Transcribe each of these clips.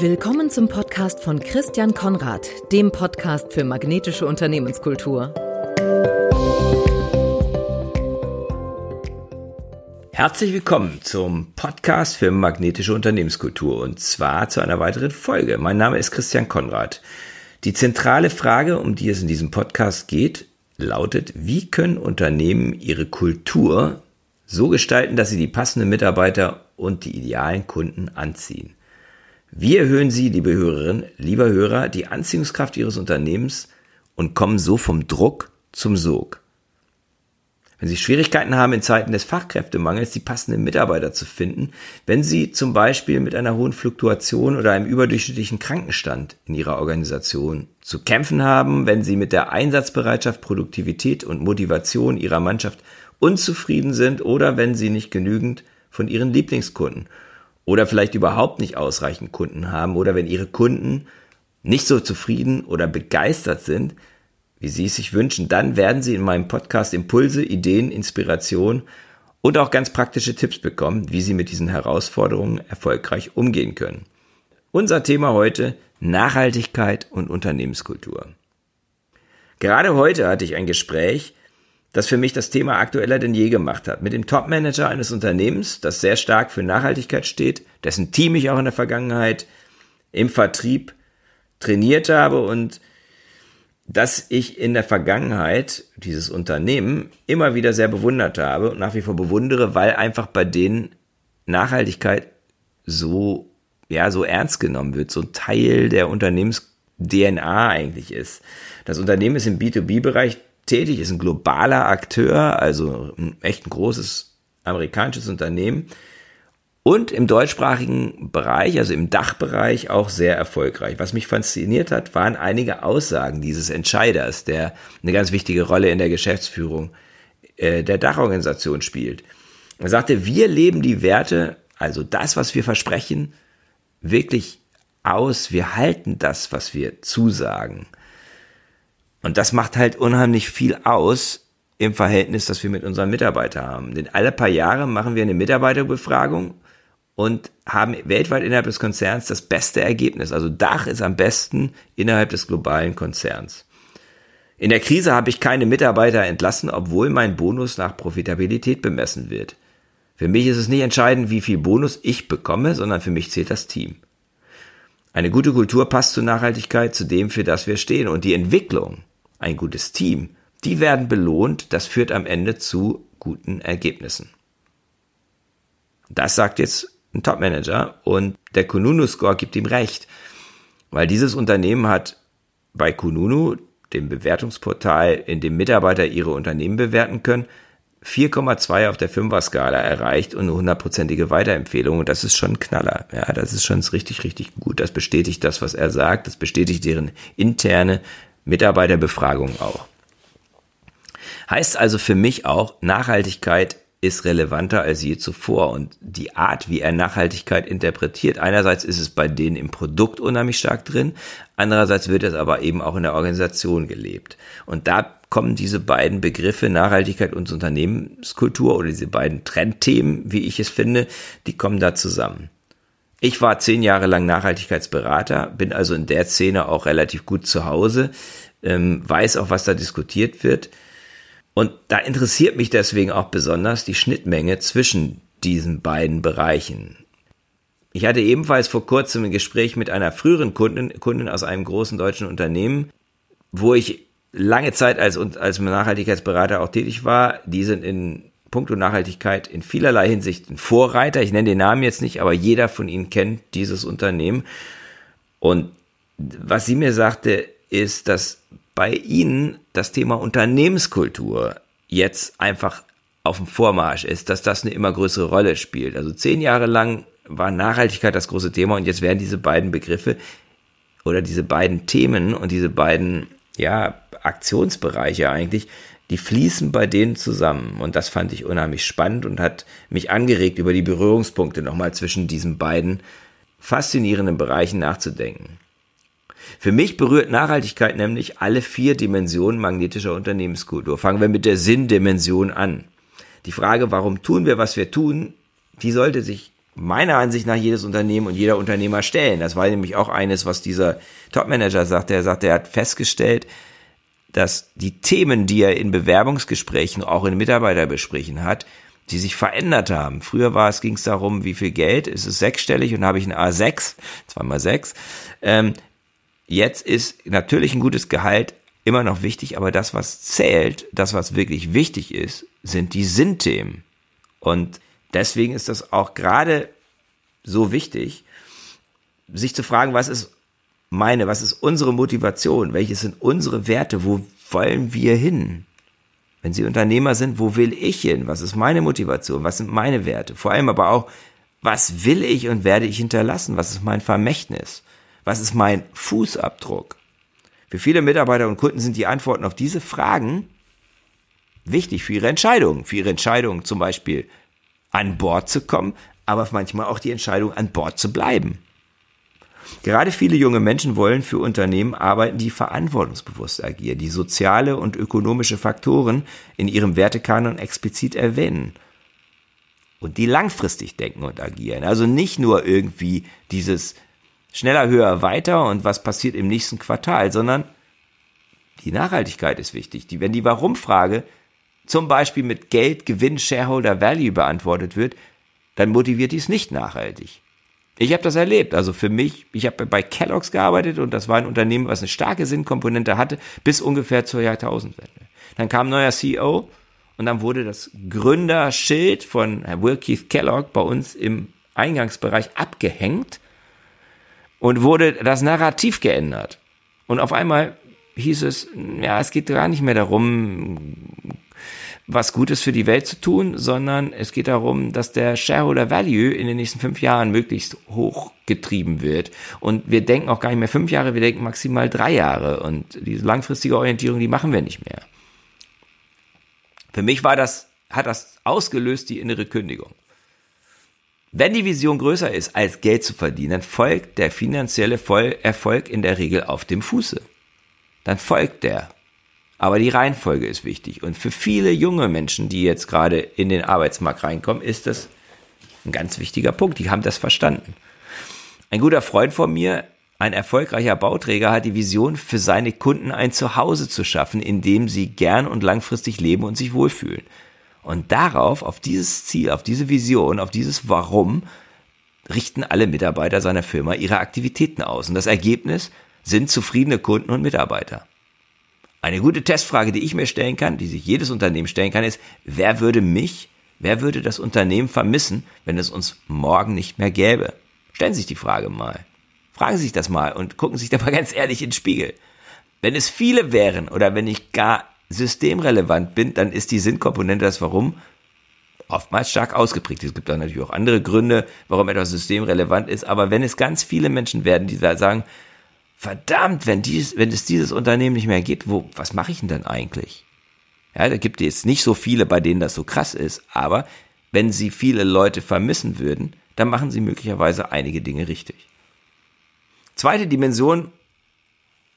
Willkommen zum Podcast von Christian Konrad, dem Podcast für magnetische Unternehmenskultur. Herzlich willkommen zum Podcast für magnetische Unternehmenskultur und zwar zu einer weiteren Folge. Mein Name ist Christian Konrad. Die zentrale Frage, um die es in diesem Podcast geht, lautet, wie können Unternehmen ihre Kultur so gestalten, dass sie die passenden Mitarbeiter und die idealen Kunden anziehen. Wie erhöhen Sie, liebe Hörerinnen, lieber Hörer, die Anziehungskraft Ihres Unternehmens und kommen so vom Druck zum Sog. Wenn Sie Schwierigkeiten haben, in Zeiten des Fachkräftemangels die passenden Mitarbeiter zu finden, wenn Sie zum Beispiel mit einer hohen Fluktuation oder einem überdurchschnittlichen Krankenstand in Ihrer Organisation zu kämpfen haben, wenn Sie mit der Einsatzbereitschaft, Produktivität und Motivation Ihrer Mannschaft unzufrieden sind oder wenn Sie nicht genügend von Ihren Lieblingskunden oder vielleicht überhaupt nicht ausreichend Kunden haben oder wenn Ihre Kunden nicht so zufrieden oder begeistert sind, wie Sie es sich wünschen, dann werden Sie in meinem Podcast Impulse, Ideen, Inspiration und auch ganz praktische Tipps bekommen, wie Sie mit diesen Herausforderungen erfolgreich umgehen können. Unser Thema heute Nachhaltigkeit und Unternehmenskultur. Gerade heute hatte ich ein Gespräch, das für mich das Thema aktueller denn je gemacht hat. Mit dem Topmanager eines Unternehmens, das sehr stark für Nachhaltigkeit steht, dessen Team ich auch in der Vergangenheit im Vertrieb trainiert habe und dass ich in der Vergangenheit dieses Unternehmen immer wieder sehr bewundert habe und nach wie vor bewundere, weil einfach bei denen Nachhaltigkeit so, ja, so ernst genommen wird, so ein Teil der Unternehmens-DNA eigentlich ist. Das Unternehmen ist im B2B-Bereich tätig, ist ein globaler Akteur, also echt ein großes amerikanisches Unternehmen und im deutschsprachigen Bereich, also im Dachbereich, auch sehr erfolgreich. Was mich fasziniert hat, waren einige Aussagen dieses Entscheiders, der eine ganz wichtige Rolle in der Geschäftsführung äh, der Dachorganisation spielt. Er sagte, wir leben die Werte, also das, was wir versprechen, wirklich aus. Wir halten das, was wir zusagen. Und das macht halt unheimlich viel aus im Verhältnis, das wir mit unseren Mitarbeitern haben. Denn alle paar Jahre machen wir eine Mitarbeiterbefragung und haben weltweit innerhalb des Konzerns das beste Ergebnis. Also Dach ist am besten innerhalb des globalen Konzerns. In der Krise habe ich keine Mitarbeiter entlassen, obwohl mein Bonus nach Profitabilität bemessen wird. Für mich ist es nicht entscheidend, wie viel Bonus ich bekomme, sondern für mich zählt das Team. Eine gute Kultur passt zur Nachhaltigkeit, zu dem, für das wir stehen. Und die Entwicklung, ein gutes Team, die werden belohnt. Das führt am Ende zu guten Ergebnissen. Das sagt jetzt ein Topmanager und der Kununu Score gibt ihm recht, weil dieses Unternehmen hat bei Kununu, dem Bewertungsportal, in dem Mitarbeiter ihre Unternehmen bewerten können, 4,2 auf der 5er Skala erreicht und eine hundertprozentige Weiterempfehlung. Und das ist schon ein Knaller. Ja, das ist schon richtig, richtig gut. Das bestätigt das, was er sagt. Das bestätigt deren interne Mitarbeiterbefragung auch. Heißt also für mich auch, Nachhaltigkeit ist relevanter als je zuvor und die Art, wie er Nachhaltigkeit interpretiert. Einerseits ist es bei denen im Produkt unheimlich stark drin, andererseits wird es aber eben auch in der Organisation gelebt. Und da kommen diese beiden Begriffe Nachhaltigkeit und Unternehmenskultur oder diese beiden Trendthemen, wie ich es finde, die kommen da zusammen. Ich war zehn Jahre lang Nachhaltigkeitsberater, bin also in der Szene auch relativ gut zu Hause, ähm, weiß auch, was da diskutiert wird und da interessiert mich deswegen auch besonders die Schnittmenge zwischen diesen beiden Bereichen. Ich hatte ebenfalls vor kurzem ein Gespräch mit einer früheren Kundin, Kundin aus einem großen deutschen Unternehmen, wo ich lange Zeit als, als Nachhaltigkeitsberater auch tätig war. Die sind in puncto Nachhaltigkeit in vielerlei Hinsicht ein Vorreiter. Ich nenne den Namen jetzt nicht, aber jeder von Ihnen kennt dieses Unternehmen. Und was sie mir sagte, ist, dass bei Ihnen das Thema Unternehmenskultur jetzt einfach auf dem Vormarsch ist, dass das eine immer größere Rolle spielt. Also zehn Jahre lang war Nachhaltigkeit das große Thema und jetzt werden diese beiden Begriffe oder diese beiden Themen und diese beiden ja, Aktionsbereiche eigentlich, die fließen bei denen zusammen. Und das fand ich unheimlich spannend und hat mich angeregt, über die Berührungspunkte nochmal zwischen diesen beiden faszinierenden Bereichen nachzudenken. Für mich berührt Nachhaltigkeit nämlich alle vier Dimensionen magnetischer Unternehmenskultur. Fangen wir mit der Sinndimension an. Die Frage, warum tun wir, was wir tun, die sollte sich meiner Ansicht nach jedes Unternehmen und jeder Unternehmer stellen. Das war nämlich auch eines, was dieser Topmanager sagte. Er sagte, er hat festgestellt, dass die Themen, die er in Bewerbungsgesprächen, auch in Mitarbeiterbesprechen hat, die sich verändert haben. Früher war es, ging es darum, wie viel Geld, ist es sechsstellig und habe ich ein A6, zweimal sechs. Ähm, jetzt ist natürlich ein gutes Gehalt immer noch wichtig, aber das, was zählt, das, was wirklich wichtig ist, sind die Sinnthemen. Und deswegen ist das auch gerade so wichtig, sich zu fragen, was ist meine, was ist unsere Motivation, welche sind unsere Werte, wo wollen wir hin? Wenn Sie Unternehmer sind, wo will ich hin? Was ist meine Motivation? Was sind meine Werte? Vor allem aber auch, was will ich und werde ich hinterlassen? Was ist mein Vermächtnis? Was ist mein Fußabdruck? Für viele Mitarbeiter und Kunden sind die Antworten auf diese Fragen wichtig für ihre Entscheidungen. Für ihre Entscheidung zum Beispiel an Bord zu kommen, aber manchmal auch die Entscheidung an Bord zu bleiben. Gerade viele junge Menschen wollen für Unternehmen arbeiten, die verantwortungsbewusst agieren, die soziale und ökonomische Faktoren in ihrem Wertekanon explizit erwähnen und die langfristig denken und agieren. Also nicht nur irgendwie dieses schneller, höher, weiter und was passiert im nächsten Quartal, sondern die Nachhaltigkeit ist wichtig. Die, wenn die Warum-Frage zum Beispiel mit Geld, Gewinn, Shareholder Value beantwortet wird, dann motiviert dies nicht nachhaltig. Ich habe das erlebt. Also für mich, ich habe bei Kellogg's gearbeitet und das war ein Unternehmen, was eine starke Sinnkomponente hatte, bis ungefähr zur Jahrtausendwende. Dann kam ein neuer CEO und dann wurde das Gründerschild von Will Keith Kellogg bei uns im Eingangsbereich abgehängt und wurde das Narrativ geändert. Und auf einmal hieß es, ja, es geht gar nicht mehr darum, was Gutes für die Welt zu tun, sondern es geht darum, dass der Shareholder Value in den nächsten fünf Jahren möglichst hoch getrieben wird. Und wir denken auch gar nicht mehr fünf Jahre, wir denken maximal drei Jahre. Und diese langfristige Orientierung, die machen wir nicht mehr. Für mich war das, hat das ausgelöst die innere Kündigung. Wenn die Vision größer ist, als Geld zu verdienen, dann folgt der finanzielle Erfolg in der Regel auf dem Fuße. Dann folgt der. Aber die Reihenfolge ist wichtig. Und für viele junge Menschen, die jetzt gerade in den Arbeitsmarkt reinkommen, ist das ein ganz wichtiger Punkt. Die haben das verstanden. Ein guter Freund von mir, ein erfolgreicher Bauträger, hat die Vision, für seine Kunden ein Zuhause zu schaffen, in dem sie gern und langfristig leben und sich wohlfühlen. Und darauf, auf dieses Ziel, auf diese Vision, auf dieses Warum, richten alle Mitarbeiter seiner Firma ihre Aktivitäten aus. Und das Ergebnis sind zufriedene Kunden und Mitarbeiter. Eine gute Testfrage, die ich mir stellen kann, die sich jedes Unternehmen stellen kann, ist, wer würde mich, wer würde das Unternehmen vermissen, wenn es uns morgen nicht mehr gäbe? Stellen Sie sich die Frage mal. Fragen Sie sich das mal und gucken Sie sich da mal ganz ehrlich ins Spiegel. Wenn es viele wären oder wenn ich gar systemrelevant bin, dann ist die Sinnkomponente das Warum oftmals stark ausgeprägt. Es gibt dann natürlich auch andere Gründe, warum etwas systemrelevant ist, aber wenn es ganz viele Menschen werden, die da sagen, verdammt, wenn, dies, wenn es dieses Unternehmen nicht mehr gibt, wo, was mache ich denn dann eigentlich? Ja, da gibt es nicht so viele, bei denen das so krass ist, aber wenn sie viele Leute vermissen würden, dann machen sie möglicherweise einige Dinge richtig. Zweite Dimension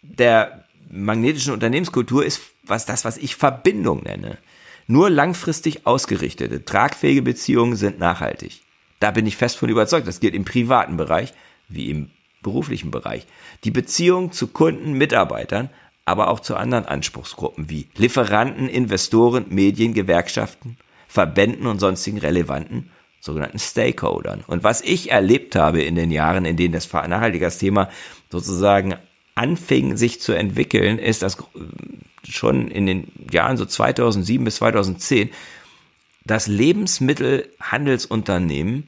der magnetischen Unternehmenskultur ist was das, was ich Verbindung nenne. Nur langfristig ausgerichtete, tragfähige Beziehungen sind nachhaltig. Da bin ich fest von überzeugt. Das gilt im privaten Bereich wie im beruflichen Bereich. Die Beziehung zu Kunden, Mitarbeitern, aber auch zu anderen Anspruchsgruppen wie Lieferanten, Investoren, Medien, Gewerkschaften, Verbänden und sonstigen relevanten sogenannten Stakeholdern. Und was ich erlebt habe in den Jahren, in denen das Nachhaltigkeitsthema sozusagen anfing, sich zu entwickeln, ist, dass schon in den Jahren so 2007 bis 2010 das Lebensmittelhandelsunternehmen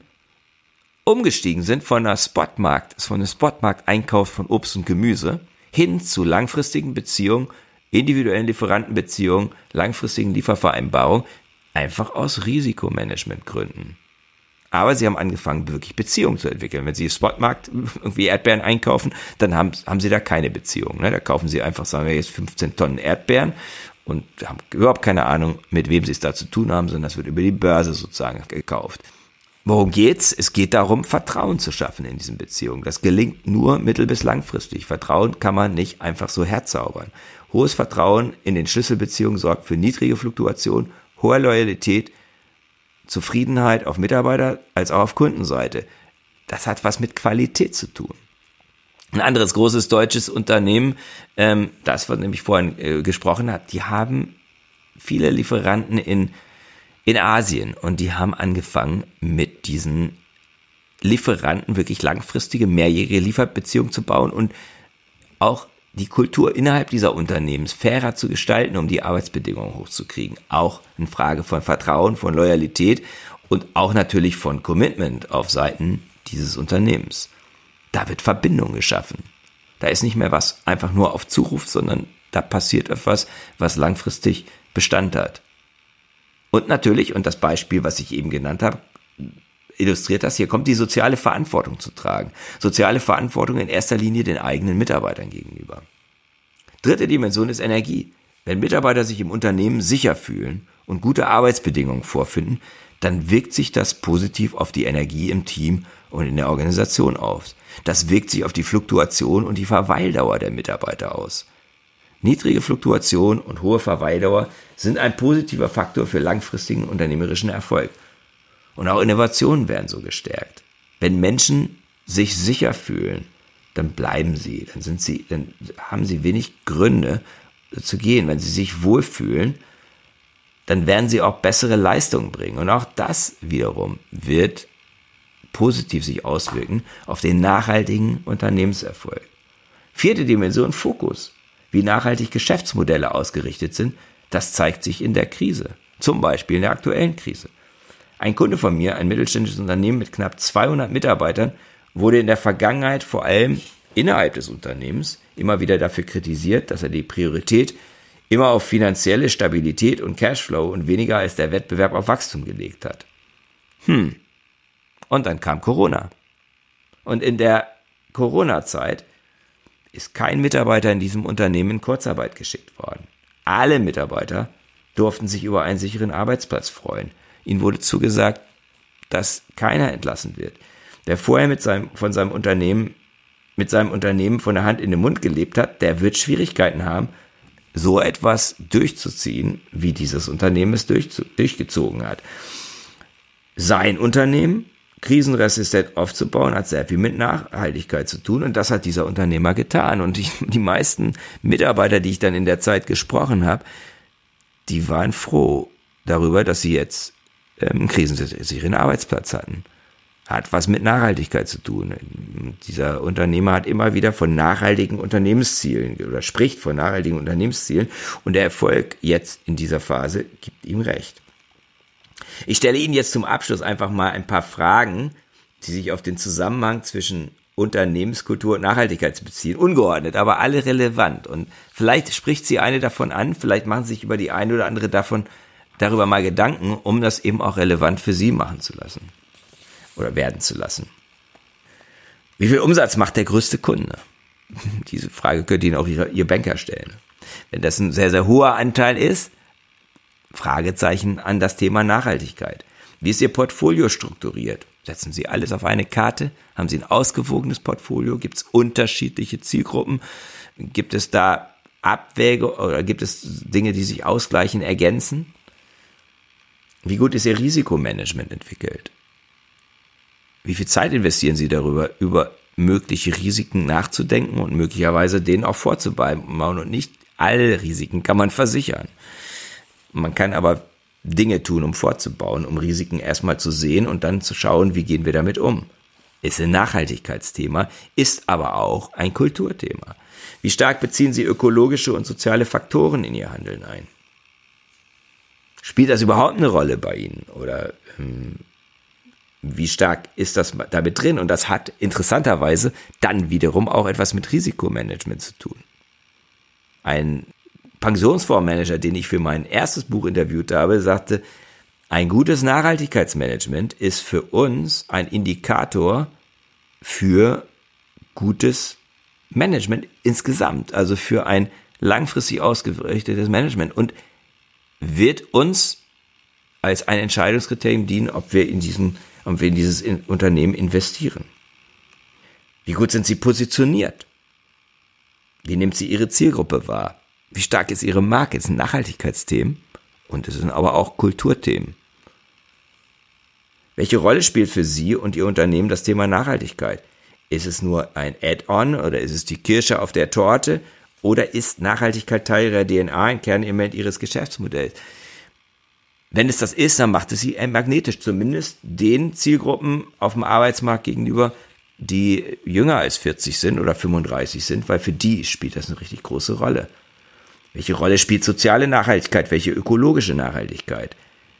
umgestiegen sind von einer Spotmarkt, von einem Spotmarkt-Einkauf von Obst und Gemüse hin zu langfristigen Beziehungen, individuellen Lieferantenbeziehungen, langfristigen Liefervereinbarungen, einfach aus Risikomanagementgründen. Aber sie haben angefangen, wirklich Beziehungen zu entwickeln. Wenn sie Spotmarkt irgendwie Erdbeeren einkaufen, dann haben, haben sie da keine Beziehung. Ne? Da kaufen sie einfach, sagen wir jetzt, 15 Tonnen Erdbeeren und haben überhaupt keine Ahnung, mit wem sie es da zu tun haben, sondern das wird über die Börse sozusagen gekauft. Worum geht's? Es geht darum, Vertrauen zu schaffen in diesen Beziehungen. Das gelingt nur mittel- bis langfristig. Vertrauen kann man nicht einfach so herzaubern. Hohes Vertrauen in den Schlüsselbeziehungen sorgt für niedrige Fluktuation, hohe Loyalität Zufriedenheit auf Mitarbeiter als auch auf Kundenseite. Das hat was mit Qualität zu tun. Ein anderes großes deutsches Unternehmen, ähm, das was nämlich vorhin äh, gesprochen hat, die haben viele Lieferanten in, in Asien und die haben angefangen mit diesen Lieferanten wirklich langfristige, mehrjährige Lieferbeziehungen zu bauen und auch die Kultur innerhalb dieser Unternehmens fairer zu gestalten, um die Arbeitsbedingungen hochzukriegen. Auch eine Frage von Vertrauen, von Loyalität und auch natürlich von Commitment auf Seiten dieses Unternehmens. Da wird Verbindung geschaffen. Da ist nicht mehr was einfach nur auf Zuruf, sondern da passiert etwas, was langfristig Bestand hat. Und natürlich, und das Beispiel, was ich eben genannt habe, illustriert das, hier kommt die soziale Verantwortung zu tragen. Soziale Verantwortung in erster Linie den eigenen Mitarbeitern gegenüber. Dritte Dimension ist Energie. Wenn Mitarbeiter sich im Unternehmen sicher fühlen und gute Arbeitsbedingungen vorfinden, dann wirkt sich das positiv auf die Energie im Team und in der Organisation aus. Das wirkt sich auf die Fluktuation und die Verweildauer der Mitarbeiter aus. Niedrige Fluktuation und hohe Verweildauer sind ein positiver Faktor für langfristigen unternehmerischen Erfolg. Und auch Innovationen werden so gestärkt. Wenn Menschen sich sicher fühlen, dann bleiben sie, dann sind sie, dann haben sie wenig Gründe zu gehen. Wenn sie sich wohlfühlen, dann werden sie auch bessere Leistungen bringen. Und auch das wiederum wird positiv sich auswirken auf den nachhaltigen Unternehmenserfolg. Vierte Dimension, Fokus. Wie nachhaltig Geschäftsmodelle ausgerichtet sind, das zeigt sich in der Krise. Zum Beispiel in der aktuellen Krise. Ein Kunde von mir, ein mittelständisches Unternehmen mit knapp 200 Mitarbeitern, wurde in der Vergangenheit vor allem innerhalb des Unternehmens immer wieder dafür kritisiert, dass er die Priorität immer auf finanzielle Stabilität und Cashflow und weniger als der Wettbewerb auf Wachstum gelegt hat. Hm. Und dann kam Corona. Und in der Corona-Zeit ist kein Mitarbeiter in diesem Unternehmen in Kurzarbeit geschickt worden. Alle Mitarbeiter durften sich über einen sicheren Arbeitsplatz freuen. Ihnen wurde zugesagt, dass keiner entlassen wird. Wer vorher mit seinem, von seinem Unternehmen, mit seinem Unternehmen von der Hand in den Mund gelebt hat, der wird Schwierigkeiten haben, so etwas durchzuziehen, wie dieses Unternehmen es durch, durchgezogen hat. Sein Unternehmen krisenresistent aufzubauen, hat sehr viel mit Nachhaltigkeit zu tun und das hat dieser Unternehmer getan. Und die, die meisten Mitarbeiter, die ich dann in der Zeit gesprochen habe, die waren froh darüber, dass sie jetzt ähm, krisensicheren Arbeitsplatz hatten. Hat was mit Nachhaltigkeit zu tun. Dieser Unternehmer hat immer wieder von nachhaltigen Unternehmenszielen oder spricht von nachhaltigen Unternehmenszielen und der Erfolg jetzt in dieser Phase gibt ihm recht. Ich stelle Ihnen jetzt zum Abschluss einfach mal ein paar Fragen, die sich auf den Zusammenhang zwischen Unternehmenskultur und Nachhaltigkeit beziehen. Ungeordnet, aber alle relevant. Und vielleicht spricht sie eine davon an, vielleicht machen Sie sich über die eine oder andere davon darüber mal Gedanken, um das eben auch relevant für Sie machen zu lassen. Oder werden zu lassen. Wie viel Umsatz macht der größte Kunde? Diese Frage könnt Ihnen auch Ihr Banker stellen. Wenn das ein sehr, sehr hoher Anteil ist, Fragezeichen an das Thema Nachhaltigkeit. Wie ist Ihr Portfolio strukturiert? Setzen Sie alles auf eine Karte? Haben Sie ein ausgewogenes Portfolio? Gibt es unterschiedliche Zielgruppen? Gibt es da Abwäge oder gibt es Dinge, die sich ausgleichen, ergänzen? Wie gut ist Ihr Risikomanagement entwickelt? Wie viel Zeit investieren Sie darüber, über mögliche Risiken nachzudenken und möglicherweise denen auch vorzubauen und nicht alle Risiken kann man versichern. Man kann aber Dinge tun, um vorzubauen, um Risiken erstmal zu sehen und dann zu schauen, wie gehen wir damit um. Ist ein Nachhaltigkeitsthema, ist aber auch ein Kulturthema. Wie stark beziehen Sie ökologische und soziale Faktoren in Ihr Handeln ein? Spielt das überhaupt eine Rolle bei Ihnen? Oder ähm, wie stark ist das damit drin? Und das hat interessanterweise dann wiederum auch etwas mit Risikomanagement zu tun. Ein Pensionsfondsmanager, den ich für mein erstes Buch interviewt habe, sagte, ein gutes Nachhaltigkeitsmanagement ist für uns ein Indikator für gutes Management insgesamt, also für ein langfristig ausgerichtetes Management und wird uns als ein Entscheidungskriterium dienen, ob wir in diesen, ob wir in dieses Unternehmen investieren. Wie gut sind sie positioniert? Wie nimmt sie ihre Zielgruppe wahr? Wie stark ist ihre Marke? Es sind Nachhaltigkeitsthemen und es sind aber auch Kulturthemen. Welche Rolle spielt für Sie und Ihr Unternehmen das Thema Nachhaltigkeit? Ist es nur ein Add-on oder ist es die Kirsche auf der Torte oder ist Nachhaltigkeit Teil Ihrer DNA, ein Kernelement Ihres Geschäftsmodells? Wenn es das ist, dann macht es Sie magnetisch, zumindest den Zielgruppen auf dem Arbeitsmarkt gegenüber, die jünger als 40 sind oder 35 sind, weil für die spielt das eine richtig große Rolle. Welche Rolle spielt soziale Nachhaltigkeit? Welche ökologische Nachhaltigkeit?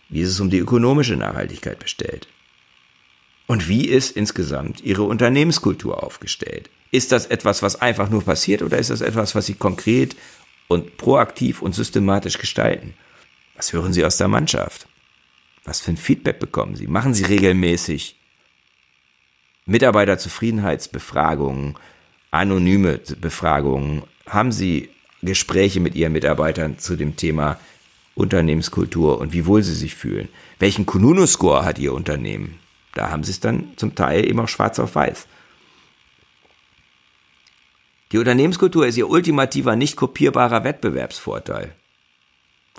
Wie ist es um die ökonomische Nachhaltigkeit bestellt? Und wie ist insgesamt Ihre Unternehmenskultur aufgestellt? Ist das etwas, was einfach nur passiert oder ist das etwas, was Sie konkret und proaktiv und systematisch gestalten? Was hören Sie aus der Mannschaft? Was für ein Feedback bekommen Sie? Machen Sie regelmäßig Mitarbeiterzufriedenheitsbefragungen, anonyme Befragungen? Haben Sie Gespräche mit Ihren Mitarbeitern zu dem Thema Unternehmenskultur und wie wohl sie sich fühlen? Welchen Kununu-Score hat Ihr Unternehmen? Da haben Sie es dann zum Teil eben auch schwarz auf weiß. Die Unternehmenskultur ist Ihr ultimativer, nicht kopierbarer Wettbewerbsvorteil.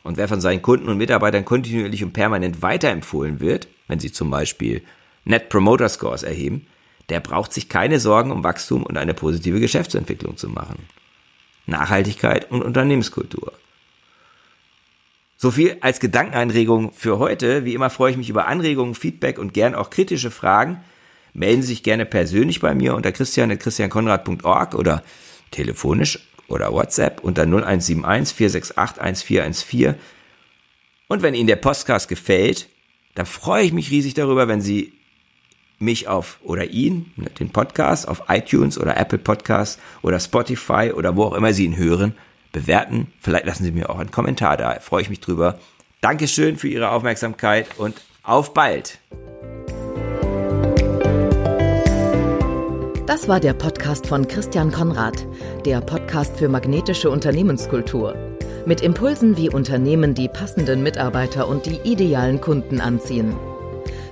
Und wer von seinen Kunden und Mitarbeitern kontinuierlich und permanent weiterempfohlen wird, wenn sie zum Beispiel Net Promoter Scores erheben, der braucht sich keine Sorgen um Wachstum und eine positive Geschäftsentwicklung zu machen. Nachhaltigkeit und Unternehmenskultur. So viel als Gedankeneinregung für heute. Wie immer freue ich mich über Anregungen, Feedback und gern auch kritische Fragen. Melden Sie sich gerne persönlich bei mir unter christian.christiankonrad.org oder telefonisch oder WhatsApp unter 0171 468 1414. Und wenn Ihnen der Podcast gefällt, dann freue ich mich riesig darüber, wenn Sie mich auf oder ihn, ne, den Podcast auf iTunes oder Apple Podcasts oder Spotify oder wo auch immer Sie ihn hören, bewerten. Vielleicht lassen Sie mir auch einen Kommentar da. Freue ich mich drüber. Dankeschön für Ihre Aufmerksamkeit und auf bald. Das war der Podcast von Christian Konrad, der Podcast für magnetische Unternehmenskultur. Mit Impulsen, wie Unternehmen die passenden Mitarbeiter und die idealen Kunden anziehen.